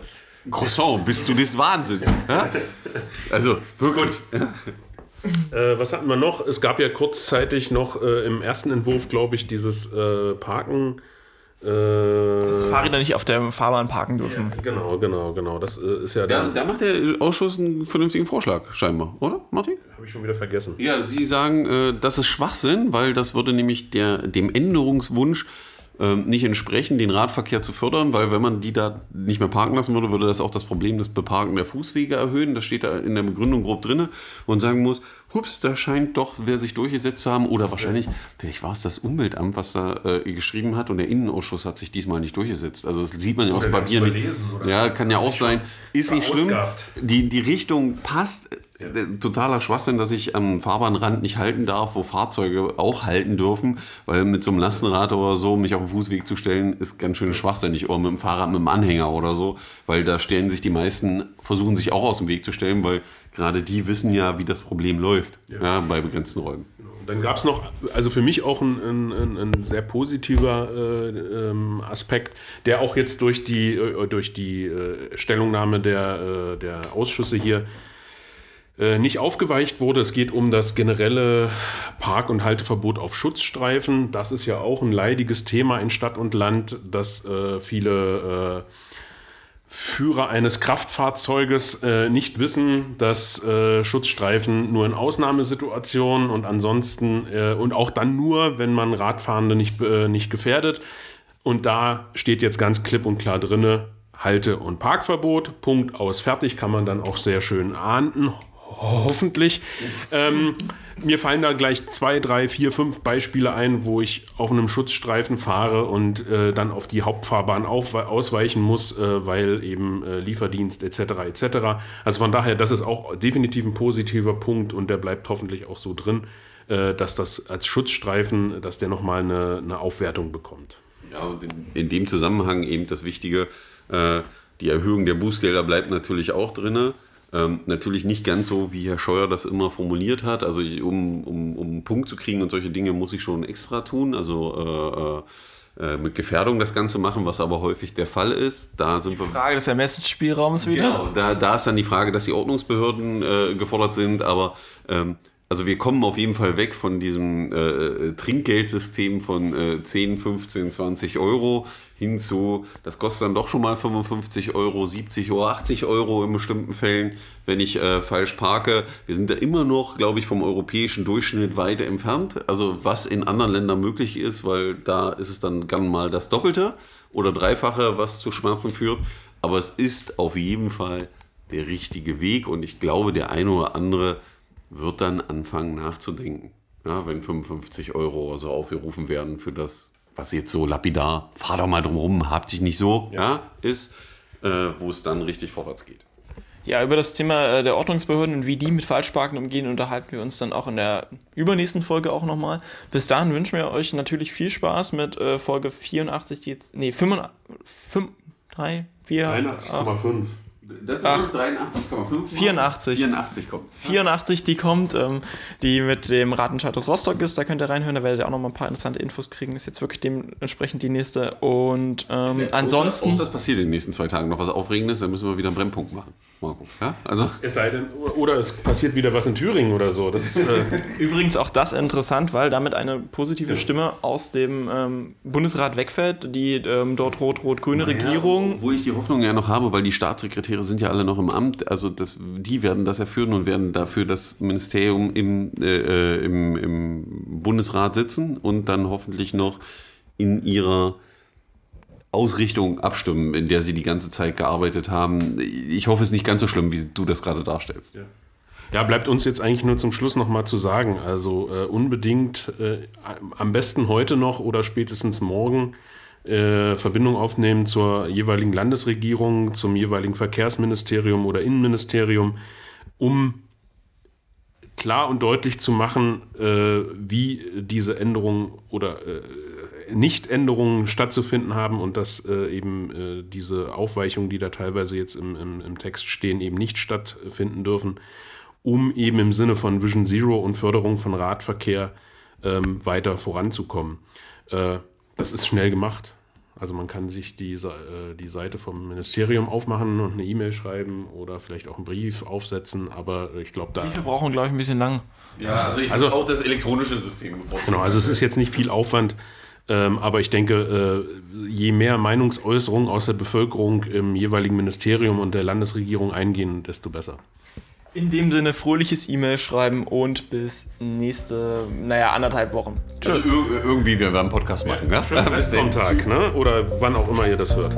Croissant, bist du des Wahnsinns. Ja? Also, wirklich. Gut. Äh, was hatten wir noch? Es gab ja kurzzeitig noch äh, im ersten Entwurf, glaube ich, dieses äh, Parken. Äh, Dass Fahrräder nicht auf der Fahrbahn parken dürfen. Ja, genau, genau, genau. Das äh, ist ja da, da macht der Ausschuss einen vernünftigen Vorschlag, scheinbar, oder, Martin? Habe ich schon wieder vergessen. Ja, Sie sagen, äh, das ist Schwachsinn, weil das würde nämlich der, dem Änderungswunsch ähm, nicht entsprechen, den Radverkehr zu fördern, weil wenn man die da nicht mehr parken lassen würde, würde das auch das Problem des Beparken der Fußwege erhöhen. Das steht da in der Begründung grob drin und sagen muss, hups, da scheint doch wer sich durchgesetzt zu haben oder wahrscheinlich, vielleicht war es das Umweltamt, was da äh, geschrieben hat und der Innenausschuss hat sich diesmal nicht durchgesetzt. Also das sieht man ja aus dem Papier nicht. Ja, kann ja auch sein. Ist nicht schlimm. Die, die Richtung passt totaler Schwachsinn, dass ich am Fahrbahnrand nicht halten darf, wo Fahrzeuge auch halten dürfen, weil mit so einem Lastenrad oder so mich auf den Fußweg zu stellen, ist ganz schön schwachsinnig. Oder mit dem Fahrrad mit dem Anhänger oder so, weil da stellen sich die meisten, versuchen sich auch aus dem Weg zu stellen, weil gerade die wissen ja, wie das Problem läuft ja. Ja, bei begrenzten Räumen. Genau. Dann gab es noch, also für mich auch ein, ein, ein sehr positiver äh, ähm, Aspekt, der auch jetzt durch die, äh, durch die äh, Stellungnahme der, äh, der Ausschüsse hier äh, nicht aufgeweicht wurde. Es geht um das generelle Park- und Halteverbot auf Schutzstreifen. Das ist ja auch ein leidiges Thema in Stadt und Land, dass viele Führer eines Kraftfahrzeuges äh, nicht wissen, dass äh, Schutzstreifen nur in Ausnahmesituationen und ansonsten äh, und auch dann nur, wenn man Radfahrende nicht, nicht gefährdet. Und da steht jetzt ganz klipp und klar drinne, Halte- und Parkverbot, Punkt aus, fertig, kann man dann auch sehr schön ahnden hoffentlich. Ähm, mir fallen da gleich zwei, drei, vier, fünf Beispiele ein, wo ich auf einem Schutzstreifen fahre und äh, dann auf die Hauptfahrbahn auf, ausweichen muss, äh, weil eben äh, Lieferdienst etc. etc. Also von daher, das ist auch definitiv ein positiver Punkt und der bleibt hoffentlich auch so drin, äh, dass das als Schutzstreifen, dass der nochmal eine, eine Aufwertung bekommt. Ja, und in, in dem Zusammenhang eben das Wichtige, äh, die Erhöhung der Bußgelder bleibt natürlich auch drin. Ähm, natürlich nicht ganz so, wie Herr Scheuer das immer formuliert hat. Also um, um, um einen Punkt zu kriegen und solche Dinge muss ich schon extra tun. Also äh, äh, mit Gefährdung das Ganze machen, was aber häufig der Fall ist. Da sind die Frage des Ermessensspielraums wieder. Genau, da, da ist dann die Frage, dass die Ordnungsbehörden äh, gefordert sind, aber ähm, also wir kommen auf jeden Fall weg von diesem äh, Trinkgeldsystem von äh, 10, 15, 20 Euro hin zu, das kostet dann doch schon mal 55 Euro, 70 oder 80 Euro in bestimmten Fällen, wenn ich äh, falsch parke. Wir sind da immer noch, glaube ich, vom europäischen Durchschnitt weit entfernt. Also was in anderen Ländern möglich ist, weil da ist es dann gern mal das Doppelte oder Dreifache, was zu Schmerzen führt. Aber es ist auf jeden Fall der richtige Weg und ich glaube, der eine oder andere wird dann anfangen nachzudenken. Ja, wenn 55 Euro oder so aufgerufen werden für das, was jetzt so lapidar, fahr doch mal drum rum, hab dich nicht so, ja, ist, äh, wo es dann richtig vorwärts geht. Ja, über das Thema äh, der Ordnungsbehörden und wie die mit Falschparken umgehen, unterhalten wir uns dann auch in der übernächsten Folge auch nochmal. Bis dahin wünschen wir euch natürlich viel Spaß mit äh, Folge 84, die jetzt, nee, 85, 5, 3, 4, 83,5. Das ist Ach. 83,5. 84. 84 kommt. 84, die kommt, ähm, die mit dem Ratenscheid aus Rostock ist. Da könnt ihr reinhören, da werdet ihr auch noch mal ein paar interessante Infos kriegen. Ist jetzt wirklich dementsprechend die nächste. Und ähm, ansonsten. Außer, außer es passiert in den nächsten zwei Tagen noch was Aufregendes, dann müssen wir wieder einen Brennpunkt machen. Mal gucken. Ja? Also, Es sei denn, oder es passiert wieder was in Thüringen oder so. Das, äh, Übrigens auch das interessant, weil damit eine positive Stimme aus dem ähm, Bundesrat wegfällt. Die ähm, dort rot-rot-grüne Regierung. Wo ich die Hoffnung ja noch habe, weil die Staatssekretäre sind ja alle noch im Amt, also das, die werden das erführen und werden dafür das Ministerium im, äh, äh, im, im Bundesrat sitzen und dann hoffentlich noch in ihrer Ausrichtung abstimmen, in der sie die ganze Zeit gearbeitet haben. Ich hoffe, es ist nicht ganz so schlimm, wie du das gerade darstellst. Ja, bleibt uns jetzt eigentlich nur zum Schluss nochmal zu sagen. Also äh, unbedingt äh, am besten heute noch oder spätestens morgen äh, Verbindung aufnehmen zur jeweiligen Landesregierung, zum jeweiligen Verkehrsministerium oder Innenministerium, um klar und deutlich zu machen, äh, wie diese Änderungen oder äh, Nichtänderungen stattzufinden haben und dass äh, eben äh, diese Aufweichungen, die da teilweise jetzt im, im, im Text stehen, eben nicht stattfinden dürfen, um eben im Sinne von Vision Zero und Förderung von Radverkehr ähm, weiter voranzukommen. Das ist schnell gemacht. Also man kann sich die, Sa- äh, die Seite vom Ministerium aufmachen und eine E-Mail schreiben oder vielleicht auch einen Brief aufsetzen, aber ich glaube, da Wir brauchen, glaube ich, ein bisschen lang. Ja, also ich Also- auch das elektronische System bevorzugen. Genau, also es ist jetzt nicht viel Aufwand, ähm, aber ich denke, äh, je mehr Meinungsäußerungen aus der Bevölkerung im jeweiligen Ministerium und der Landesregierung eingehen, desto besser. In dem Sinne, fröhliches E-Mail schreiben und bis nächste, naja, anderthalb Wochen. Also ir irgendwie, wir werden einen Podcast machen. Ja? Bis. Restsonntag, ne? oder wann auch immer ihr das hört.